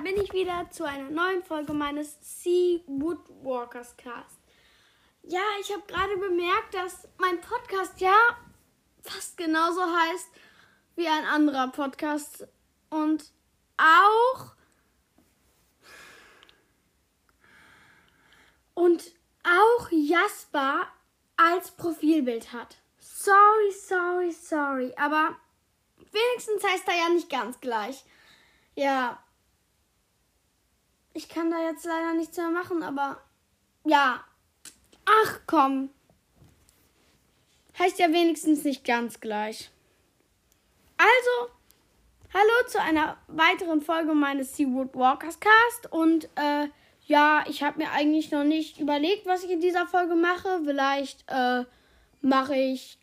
bin ich wieder zu einer neuen Folge meines Sea Woodwalkers Cast. Ja, ich habe gerade bemerkt, dass mein Podcast ja fast genauso heißt wie ein anderer Podcast und auch und auch Jasper als Profilbild hat. Sorry, sorry, sorry, aber wenigstens heißt er ja nicht ganz gleich. Ja, ich kann da jetzt leider nichts mehr machen, aber ja. Ach komm. Heißt ja wenigstens nicht ganz gleich. Also, hallo zu einer weiteren Folge meines Seawood Walkers Cast. Und äh, ja, ich habe mir eigentlich noch nicht überlegt, was ich in dieser Folge mache. Vielleicht äh, mache ich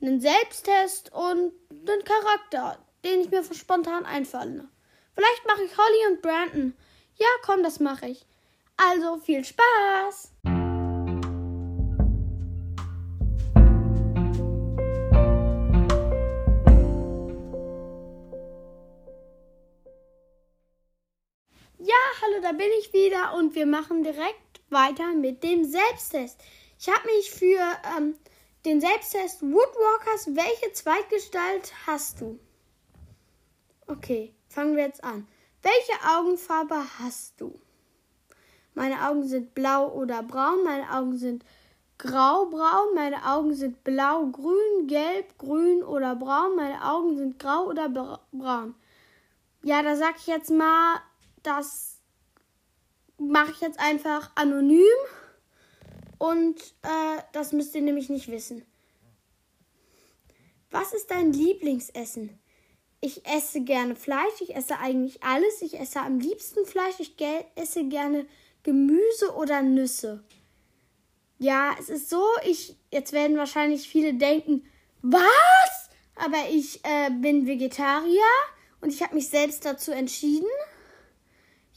einen Selbsttest und einen Charakter, den ich mir spontan einfalle. Vielleicht mache ich Holly und Brandon. Ja, komm, das mache ich. Also viel Spaß! Ja, hallo, da bin ich wieder und wir machen direkt weiter mit dem Selbsttest. Ich habe mich für ähm, den Selbsttest Woodwalkers, welche Zweitgestalt hast du? Okay. Fangen wir jetzt an. Welche Augenfarbe hast du? Meine Augen sind blau oder braun. Meine Augen sind grau-braun. Meine Augen sind blau, grün, gelb, grün oder braun. Meine Augen sind grau oder braun. Ja, da sag ich jetzt mal, das mache ich jetzt einfach anonym. Und äh, das müsst ihr nämlich nicht wissen. Was ist dein Lieblingsessen? Ich esse gerne Fleisch, ich esse eigentlich alles. Ich esse am liebsten Fleisch, ich esse gerne Gemüse oder Nüsse. Ja, es ist so, ich, jetzt werden wahrscheinlich viele denken, was? Aber ich äh, bin Vegetarier und ich habe mich selbst dazu entschieden.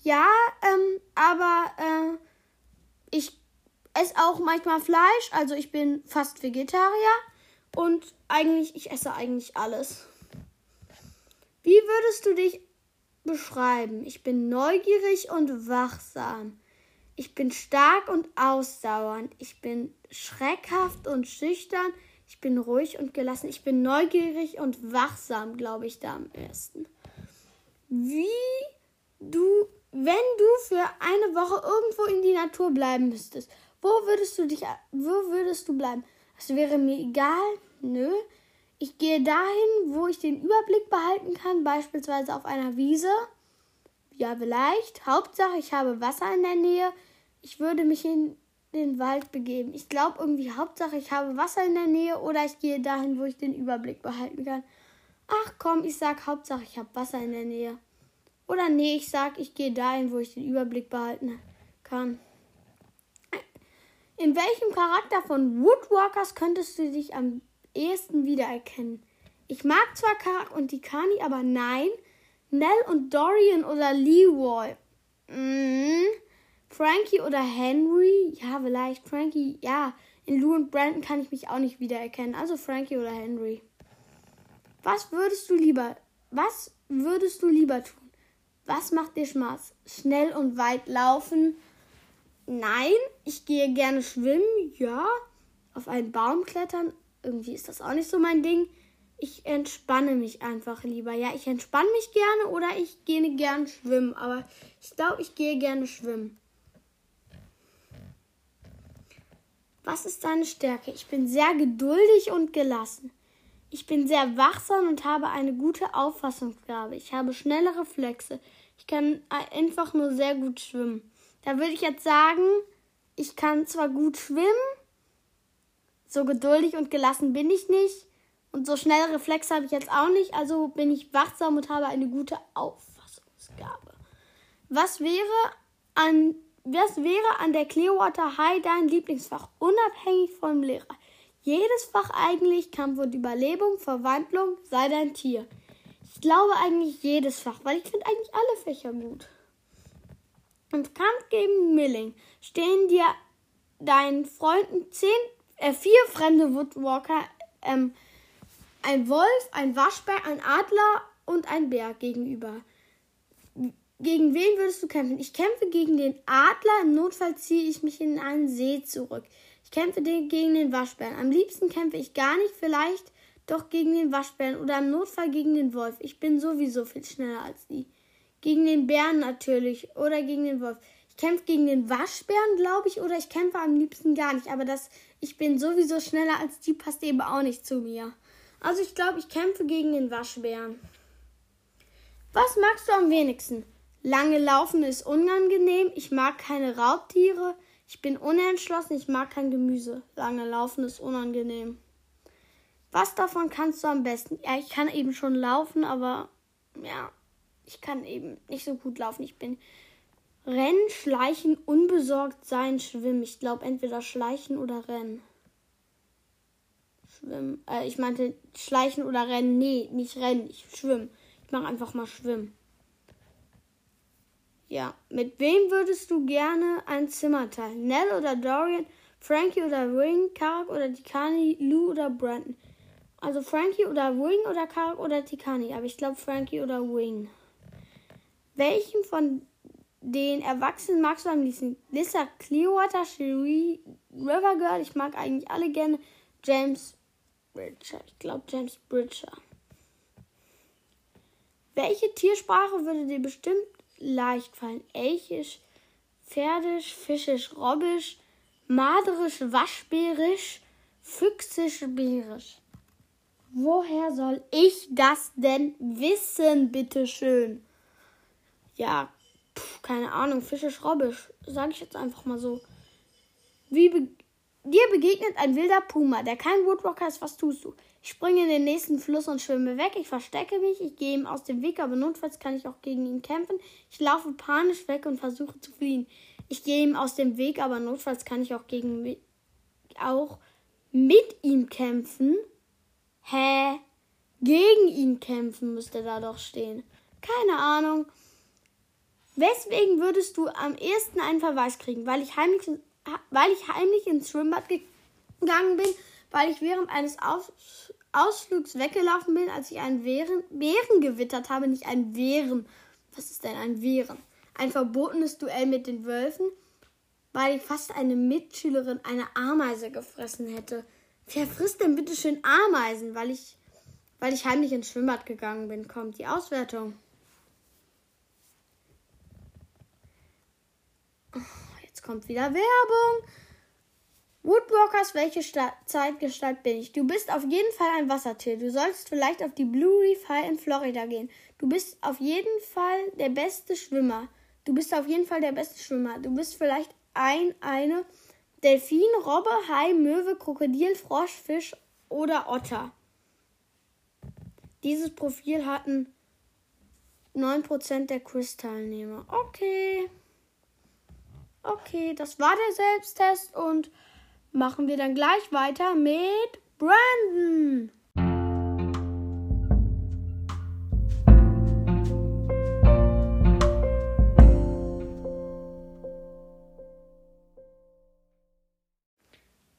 Ja, ähm, aber äh, ich esse auch manchmal Fleisch, also ich bin fast Vegetarier und eigentlich, ich esse eigentlich alles. Wie würdest du dich beschreiben? Ich bin neugierig und wachsam. Ich bin stark und ausdauernd. Ich bin schreckhaft und schüchtern. Ich bin ruhig und gelassen. Ich bin neugierig und wachsam, glaube ich, da am besten. Wie du, wenn du für eine Woche irgendwo in die Natur bleiben müsstest, wo würdest du dich, wo würdest du bleiben? Es wäre mir egal. Nö. Ich gehe dahin, wo ich den Überblick behalten kann, beispielsweise auf einer Wiese. Ja, vielleicht. Hauptsache, ich habe Wasser in der Nähe. Ich würde mich in den Wald begeben. Ich glaube irgendwie, Hauptsache, ich habe Wasser in der Nähe oder ich gehe dahin, wo ich den Überblick behalten kann. Ach komm, ich sag Hauptsache, ich habe Wasser in der Nähe. Oder nee, ich sag, ich gehe dahin, wo ich den Überblick behalten kann. In welchem Charakter von Woodwalkers könntest du dich am ehesten wiedererkennen. Ich mag zwar Karak und die Kani, aber nein. Nell und Dorian oder Leroy. Mm. Frankie oder Henry? Ja, vielleicht. Frankie, ja. In Lou und Brandon kann ich mich auch nicht wiedererkennen. Also Frankie oder Henry. Was würdest du lieber? Was würdest du lieber tun? Was macht dir Spaß? Schnell und weit laufen? Nein, ich gehe gerne schwimmen, ja. Auf einen Baum klettern? Irgendwie ist das auch nicht so mein Ding. Ich entspanne mich einfach lieber. Ja, ich entspanne mich gerne oder ich gehe gern schwimmen. Aber ich glaube, ich gehe gerne schwimmen. Was ist deine Stärke? Ich bin sehr geduldig und gelassen. Ich bin sehr wachsam und habe eine gute Auffassungsgabe. Ich habe schnelle Reflexe. Ich kann einfach nur sehr gut schwimmen. Da würde ich jetzt sagen, ich kann zwar gut schwimmen, so geduldig und gelassen bin ich nicht. Und so schnelle Reflexe habe ich jetzt auch nicht. Also bin ich wachsam und habe eine gute Auffassungsgabe. Was wäre an, was wäre an der Clearwater High dein Lieblingsfach? Unabhängig vom Lehrer. Jedes Fach eigentlich, Kampf und Überlebung, Verwandlung, sei dein Tier. Ich glaube eigentlich jedes Fach, weil ich finde eigentlich alle Fächer gut. Im Kampf gegen Milling stehen dir deinen Freunden zehn äh, vier fremde Woodwalker, ähm, ein Wolf, ein Waschbär, ein Adler und ein Bär gegenüber. Gegen wen würdest du kämpfen? Ich kämpfe gegen den Adler. Im Notfall ziehe ich mich in einen See zurück. Ich kämpfe gegen den Waschbären. Am liebsten kämpfe ich gar nicht, vielleicht doch gegen den Waschbären oder im Notfall gegen den Wolf. Ich bin sowieso viel schneller als die. Gegen den Bären natürlich oder gegen den Wolf. Ich kämpfe gegen den Waschbären, glaube ich, oder ich kämpfe am liebsten gar nicht. Aber das, ich bin sowieso schneller als die, passt eben auch nicht zu mir. Also ich glaube, ich kämpfe gegen den Waschbären. Was magst du am wenigsten? Lange laufen ist unangenehm. Ich mag keine Raubtiere. Ich bin unentschlossen. Ich mag kein Gemüse. Lange laufen ist unangenehm. Was davon kannst du am besten? Ja, ich kann eben schon laufen, aber ja, ich kann eben nicht so gut laufen. Ich bin Rennen, Schleichen, unbesorgt sein, schwimmen. Ich glaube entweder Schleichen oder Rennen. Schwimmen. Äh, ich meinte Schleichen oder Rennen. Nee, nicht Rennen. Ich schwimme. Ich mache einfach mal Schwimmen. Ja. Mit wem würdest du gerne ein Zimmer teilen? Nell oder Dorian? Frankie oder Wing? Karak oder Tikani? Lou oder Brandon? Also Frankie oder Wing oder Karak oder Tikani? Aber ich glaube Frankie oder Wing. Welchen von den Erwachsenen magst du am liebsten? Lisa Clearwater, Cherie, Rivergirl. Ich mag eigentlich alle gerne. James Bridger. Ich glaube James Bridger. Welche Tiersprache würde dir bestimmt leicht fallen? Elchisch, Pferdisch, Fischisch, Robbisch, Maderisch, Waschbärisch, Füchsisch, Bärisch. Woher soll ich das denn wissen, bitteschön? Ja, pf, keine Ahnung, Fischisch, Robbisch, sage ich jetzt einfach mal so. Wie be dir begegnet ein wilder Puma, der kein Woodwalker ist, was tust du? Ich springe in den nächsten Fluss und schwimme weg. Ich verstecke mich. Ich gehe ihm aus dem Weg, aber notfalls kann ich auch gegen ihn kämpfen. Ich laufe panisch weg und versuche zu fliehen. Ich gehe ihm aus dem Weg, aber notfalls kann ich auch gegen auch mit ihm kämpfen. Hä? Gegen ihn kämpfen müsste da doch stehen. Keine Ahnung. Weswegen würdest du am ehesten einen Verweis kriegen? Weil ich heimlich, weil ich heimlich ins Schwimmbad gegangen bin, weil ich während eines Aus Ausflugs weggelaufen bin, als ich einen Bären, Bären gewittert habe, nicht einen Bären. Was ist denn ein Bären? Ein verbotenes Duell mit den Wölfen, weil ich fast eine Mitschülerin eine Ameise gefressen hätte. Wer frisst denn bitte schön Ameisen, weil ich, weil ich heimlich ins Schwimmbad gegangen bin? Kommt die Auswertung. Oh, jetzt kommt wieder Werbung. Woodwalkers, welche Sta Zeitgestalt bin ich? Du bist auf jeden Fall ein Wassertier. Du solltest vielleicht auf die Blue Reef High in Florida gehen. Du bist auf jeden Fall der beste Schwimmer. Du bist auf jeden Fall der beste Schwimmer. Du bist vielleicht ein, eine Delfin, Robbe, Hai, Möwe, Krokodil, Frosch, Fisch oder Otter. Dieses Profil hatten 9% der Quiz-Teilnehmer. Okay. Okay, das war der Selbsttest und machen wir dann gleich weiter mit Brandon.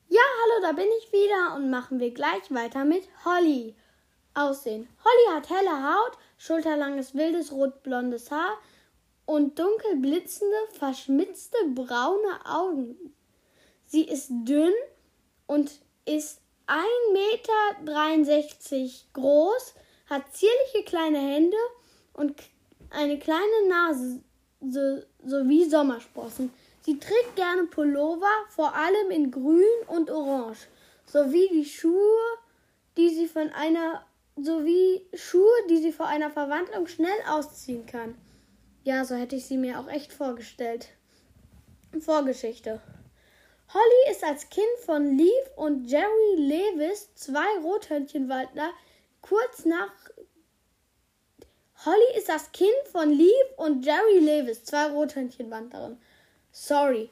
Ja, hallo, da bin ich wieder und machen wir gleich weiter mit Holly. Aussehen. Holly hat helle Haut, schulterlanges wildes rotblondes Haar und dunkel blitzende, verschmitzte braune Augen. Sie ist dünn und ist 1,63 Meter groß, hat zierliche kleine Hände und eine kleine Nase sowie Sommersprossen. Sie trägt gerne Pullover, vor allem in grün und orange, sowie die Schuhe, die sie von einer sowie Schuhe, die sie vor einer Verwandlung schnell ausziehen kann. Ja, so hätte ich sie mir auch echt vorgestellt. Vorgeschichte. Holly ist als Kind von Leaf und Jerry Lewis, zwei Rothörnchenwaldler, kurz nach Holly ist das Kind von Leaf und Jerry Lewis, zwei Rothörnchenwanderer. Sorry.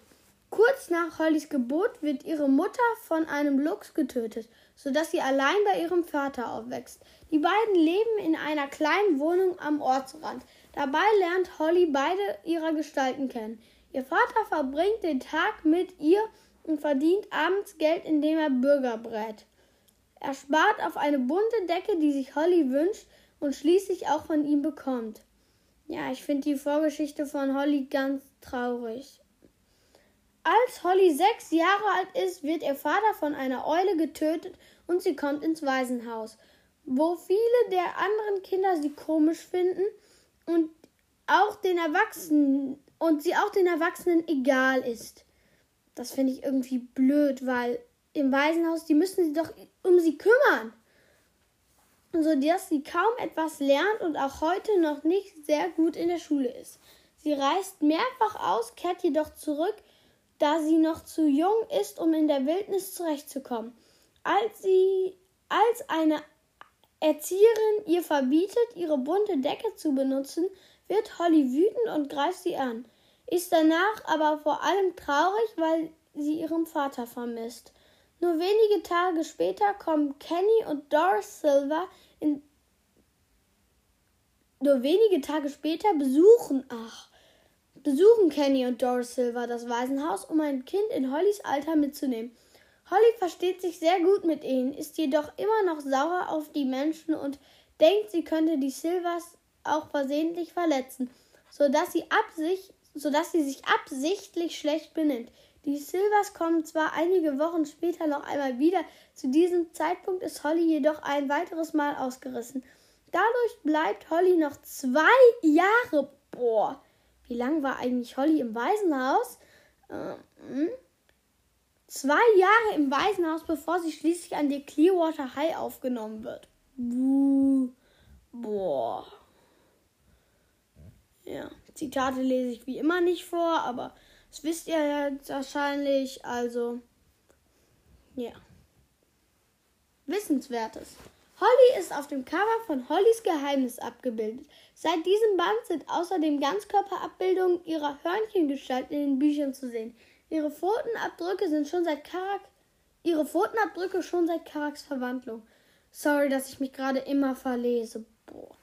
Kurz nach Hollys Geburt wird ihre Mutter von einem Luchs getötet, sodass sie allein bei ihrem Vater aufwächst. Die beiden leben in einer kleinen Wohnung am Ortsrand. Dabei lernt Holly beide ihrer Gestalten kennen. Ihr Vater verbringt den Tag mit ihr und verdient abends Geld, indem er Bürger brät. Er spart auf eine bunte Decke, die sich Holly wünscht und schließlich auch von ihm bekommt. Ja, ich finde die Vorgeschichte von Holly ganz traurig. Als Holly sechs Jahre alt ist, wird ihr Vater von einer Eule getötet und sie kommt ins Waisenhaus, wo viele der anderen Kinder sie komisch finden und auch den Erwachsenen und sie auch den Erwachsenen egal ist. Das finde ich irgendwie blöd, weil im Waisenhaus, die müssen sich doch um sie kümmern so dass sie kaum etwas lernt und auch heute noch nicht sehr gut in der Schule ist. Sie reist mehrfach aus, kehrt jedoch zurück, da sie noch zu jung ist, um in der Wildnis zurechtzukommen. Als sie als eine Erzieherin ihr verbietet, ihre bunte Decke zu benutzen, wird Holly wütend und greift sie an, ist danach aber vor allem traurig, weil sie ihren Vater vermisst. Nur wenige Tage später kommen Kenny und Doris Silver in nur wenige Tage später besuchen, ach, besuchen Kenny und Doris Silver das Waisenhaus, um ein Kind in Hollys Alter mitzunehmen. Holly versteht sich sehr gut mit ihnen, ist jedoch immer noch sauer auf die Menschen und denkt, sie könnte die Silvers auch versehentlich verletzen, sodass sie, absicht, sodass sie sich absichtlich schlecht benimmt. Die Silvers kommen zwar einige Wochen später noch einmal wieder, zu diesem Zeitpunkt ist Holly jedoch ein weiteres Mal ausgerissen. Dadurch bleibt Holly noch zwei Jahre. Boah, wie lang war eigentlich Holly im Waisenhaus? Ähm, zwei Jahre im Waisenhaus, bevor sie schließlich an die Clearwater High aufgenommen wird. Buh. Boah. Ja, Zitate lese ich wie immer nicht vor, aber das wisst ihr ja wahrscheinlich. Also, ja. Wissenswertes. Holly ist auf dem Cover von Hollys Geheimnis abgebildet. Seit diesem Band sind außerdem Ganzkörperabbildungen ihrer Hörnchengestalt in den Büchern zu sehen. Ihre Pfotenabdrücke sind schon seit Karak ihre Pfotenabdrücke schon seit Karaks Verwandlung. Sorry, dass ich mich gerade immer verlese. Boah.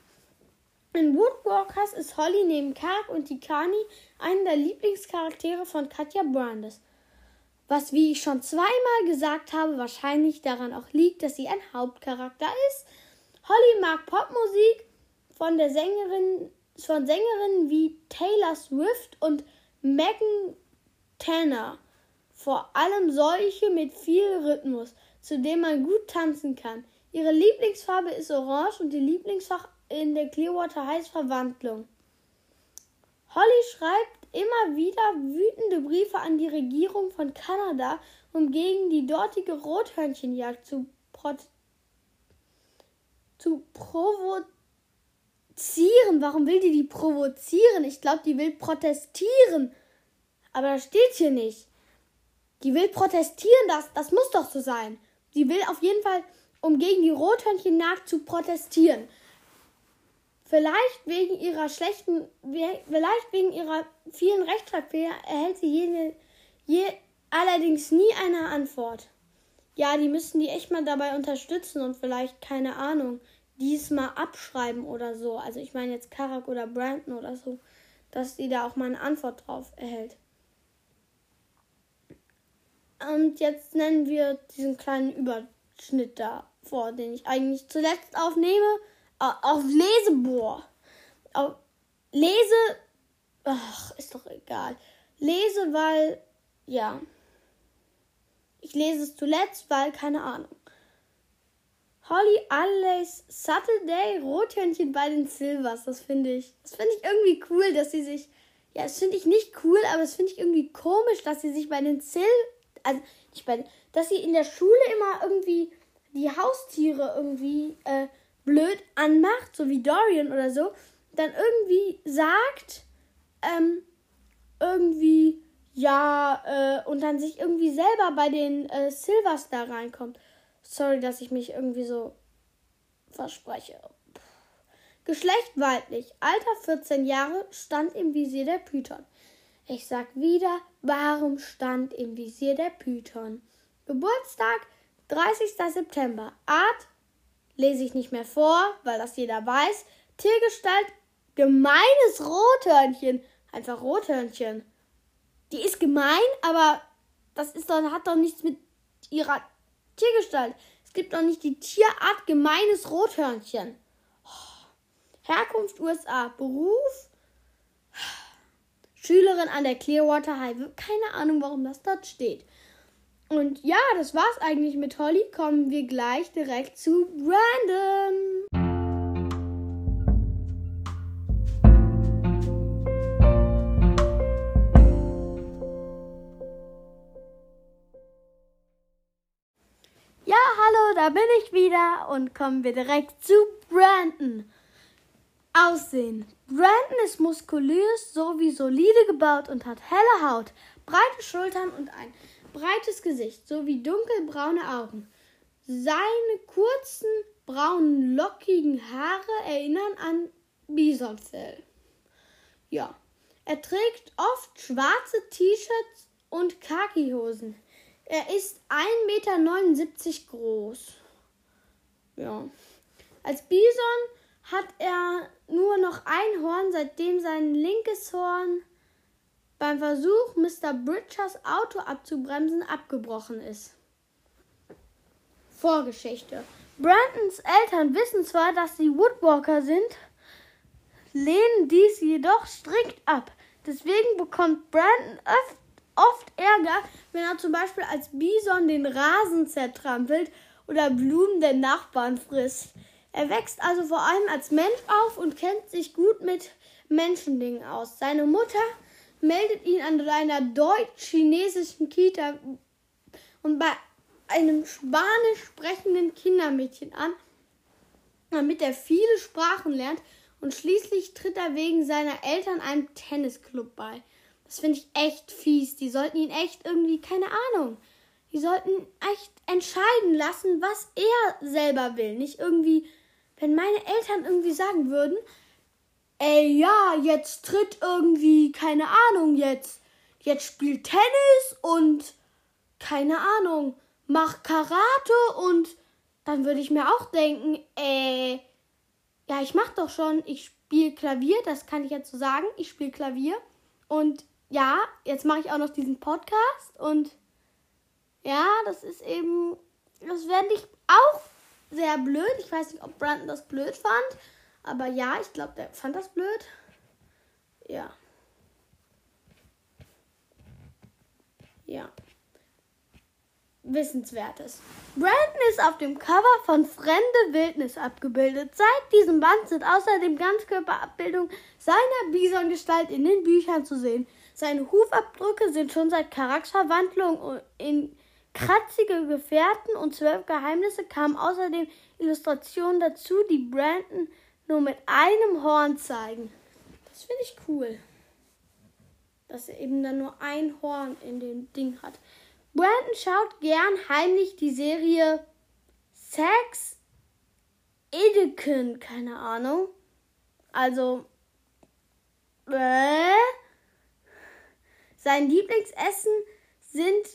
In Woodwalkers ist Holly neben Karak und Tikani einer der Lieblingscharaktere von Katja Brandes. Was, wie ich schon zweimal gesagt habe, wahrscheinlich daran auch liegt, dass sie ein Hauptcharakter ist. Holly mag Popmusik von der Sängerin, von Sängerinnen wie Taylor Swift und Megan Tanner. Vor allem solche mit viel Rhythmus, zu dem man gut tanzen kann. Ihre Lieblingsfarbe ist Orange und ihr Lieblingsfach in der Clearwater heißt Verwandlung. Holly schreibt immer wieder wütende Briefe an die Regierung von Kanada, um gegen die dortige Rothörnchenjagd zu, zu provozieren. Warum will die die provozieren? Ich glaube, die will protestieren. Aber das steht hier nicht. Die will protestieren, das, das muss doch so sein. Sie will auf jeden Fall, um gegen die Rothörnchenjagd zu protestieren. Vielleicht wegen ihrer schlechten, vielleicht wegen ihrer vielen Rechtschreibfehler erhält sie jene, je, allerdings nie eine Antwort. Ja, die müssten die echt mal dabei unterstützen und vielleicht, keine Ahnung, diesmal abschreiben oder so. Also ich meine jetzt Karak oder Brandon oder so, dass die da auch mal eine Antwort drauf erhält. Und jetzt nennen wir diesen kleinen Überschnitt da vor, den ich eigentlich zuletzt aufnehme auf Lesebohr. Auf Lese. Ach, ist doch egal. Lese, weil. Ja. Ich lese es zuletzt, weil keine Ahnung. Holly Allays Saturday Rothörnchen bei den Silvers. Das finde ich. Das finde ich irgendwie cool, dass sie sich. Ja, das finde ich nicht cool, aber das finde ich irgendwie komisch, dass sie sich bei den Sil. Also, nicht bei. Dass sie in der Schule immer irgendwie die Haustiere irgendwie äh, blöd anmacht, so wie Dorian oder so, dann irgendwie sagt, ähm, irgendwie, ja, äh, und dann sich irgendwie selber bei den äh, Silvers da reinkommt. Sorry, dass ich mich irgendwie so verspreche. Geschlecht weiblich, Alter 14 Jahre, stand im Visier der Python. Ich sag wieder, warum stand im Visier der Python? Geburtstag 30. September, Art lese ich nicht mehr vor, weil das jeder weiß. Tiergestalt, gemeines Rothörnchen. Einfach Rothörnchen. Die ist gemein, aber das ist doch, hat doch nichts mit ihrer Tiergestalt. Es gibt doch nicht die Tierart gemeines Rothörnchen. Herkunft USA. Beruf Schülerin an der Clearwater High. Keine Ahnung, warum das dort steht. Und ja, das war's eigentlich mit Holly. Kommen wir gleich direkt zu Brandon. Ja, hallo, da bin ich wieder und kommen wir direkt zu Brandon. Aussehen. Brandon ist muskulös sowie solide gebaut und hat helle Haut, breite Schultern und ein breites Gesicht sowie dunkelbraune Augen. Seine kurzen, braunen, lockigen Haare erinnern an Bisonfell. Ja, er trägt oft schwarze T-Shirts und Khakihosen. Er ist 1,79 Meter groß. Ja. Als Bison hat er nur noch ein Horn, seitdem sein linkes Horn beim Versuch, Mr. Bridgers Auto abzubremsen, abgebrochen ist. Vorgeschichte. Brandons Eltern wissen zwar, dass sie Woodwalker sind, lehnen dies jedoch strikt ab. Deswegen bekommt Brandon öfter oft Ärger, wenn er zum Beispiel als Bison den Rasen zertrampelt oder Blumen der Nachbarn frisst. Er wächst also vor allem als Mensch auf und kennt sich gut mit Menschendingen aus. Seine Mutter meldet ihn an einer deutsch-chinesischen Kita und bei einem spanisch sprechenden Kindermädchen an, damit er viele Sprachen lernt und schließlich tritt er wegen seiner Eltern einem Tennisclub bei. Das finde ich echt fies. Die sollten ihn echt irgendwie, keine Ahnung. Die sollten echt entscheiden lassen, was er selber will. Nicht irgendwie, wenn meine Eltern irgendwie sagen würden, ey, ja, jetzt tritt irgendwie, keine Ahnung, jetzt, jetzt spielt Tennis und, keine Ahnung, macht Karate und dann würde ich mir auch denken, äh, ja, ich mach doch schon, ich spiele Klavier, das kann ich jetzt so sagen, ich spiele Klavier und ja, jetzt mache ich auch noch diesen Podcast und ja, das ist eben, das werde ich auch sehr blöd. Ich weiß nicht, ob Brandon das blöd fand, aber ja, ich glaube, der fand das blöd. Ja. Ja. Wissenswertes. Brandon ist auf dem Cover von Fremde Wildnis abgebildet. Seit diesem Band sind außerdem Ganzkörperabbildungen seiner Bisongestalt in den Büchern zu sehen. Seine Hufabdrücke sind schon seit Charakterwandlung in kratzige Gefährten und zwölf Geheimnisse kamen außerdem Illustrationen dazu, die Brandon nur mit einem Horn zeigen. Das finde ich cool. Dass er eben dann nur ein Horn in dem Ding hat. Brandon schaut gern heimlich die Serie Sex Edeken, keine Ahnung. Also, äh, sein Lieblingsessen sind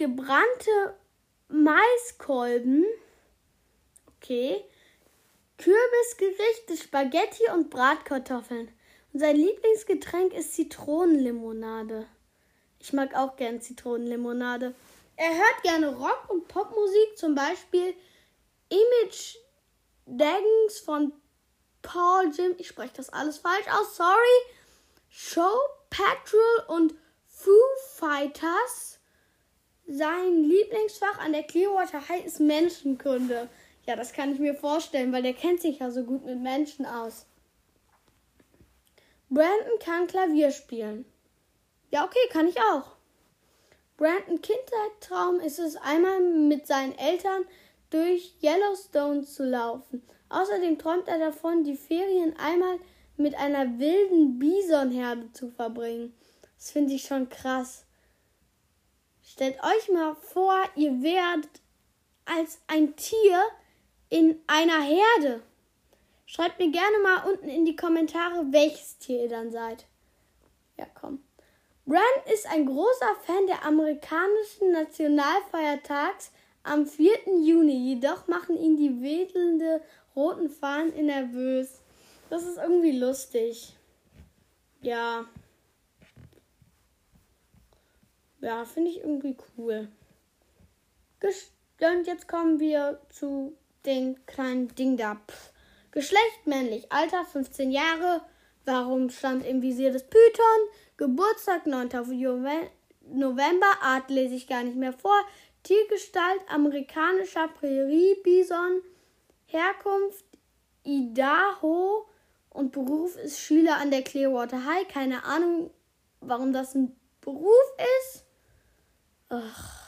gebrannte Maiskolben. Okay. Kürbisgerichte, Spaghetti und Bratkartoffeln. Und sein Lieblingsgetränk ist Zitronenlimonade. Ich mag auch gern Zitronenlimonade. Er hört gerne Rock- und Popmusik, zum Beispiel Image Dragons von Paul Jim. Ich spreche das alles falsch aus, sorry. Show Patrol und Foo Fighters. Sein Lieblingsfach an der Clearwater High ist Menschenkunde. Ja, das kann ich mir vorstellen, weil der kennt sich ja so gut mit Menschen aus. Brandon kann Klavier spielen. Ja, okay, kann ich auch. Brandon Kindheitstraum ist es, einmal mit seinen Eltern durch Yellowstone zu laufen. Außerdem träumt er davon, die Ferien einmal mit einer wilden Bisonherde zu verbringen. Das finde ich schon krass. Stellt euch mal vor, ihr werdet als ein Tier in einer Herde. Schreibt mir gerne mal unten in die Kommentare, welches Tier ihr dann seid. Ja, komm. Bran ist ein großer Fan der amerikanischen Nationalfeiertags am 4. Juni, jedoch machen ihn die wedelnde roten Fahnen nervös. Das ist irgendwie lustig. Ja. Ja, finde ich irgendwie cool. Und jetzt kommen wir zu den kleinen Ding da. Pff. Geschlecht männlich, Alter 15 Jahre. Warum stand im Visier des Python? Geburtstag 9. November, Art lese ich gar nicht mehr vor. Tiergestalt amerikanischer Prärie-Bison, Herkunft Idaho und Beruf ist Schüler an der Clearwater High. Keine Ahnung, warum das ein Beruf ist. Ach.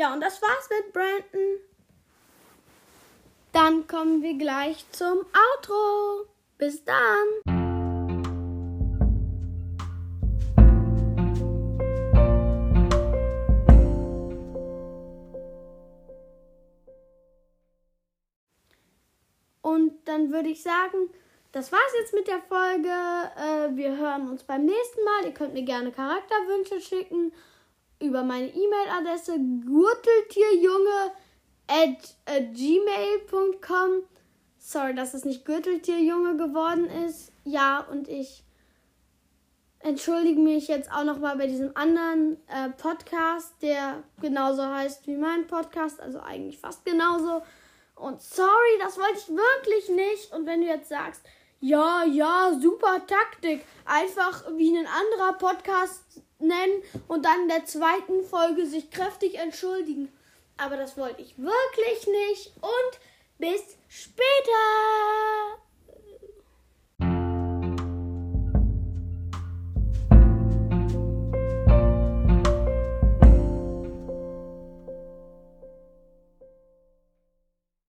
Ja, und das war's mit Brandon. Dann kommen wir gleich zum Outro. Bis dann. Und dann würde ich sagen, das war's jetzt mit der Folge. Äh, wir hören uns beim nächsten Mal. Ihr könnt mir gerne Charakterwünsche schicken über meine E-Mail-Adresse gürteltierjunge at äh, gmail.com. Sorry, dass es nicht Gürteltierjunge geworden ist. Ja, und ich entschuldige mich jetzt auch nochmal bei diesem anderen äh, Podcast, der genauso heißt wie mein Podcast, also eigentlich fast genauso. Und sorry, das wollte ich wirklich nicht. Und wenn du jetzt sagst, ja, ja, super Taktik, einfach wie ein anderer Podcast nennen und dann in der zweiten Folge sich kräftig entschuldigen. Aber das wollte ich wirklich nicht und bis später!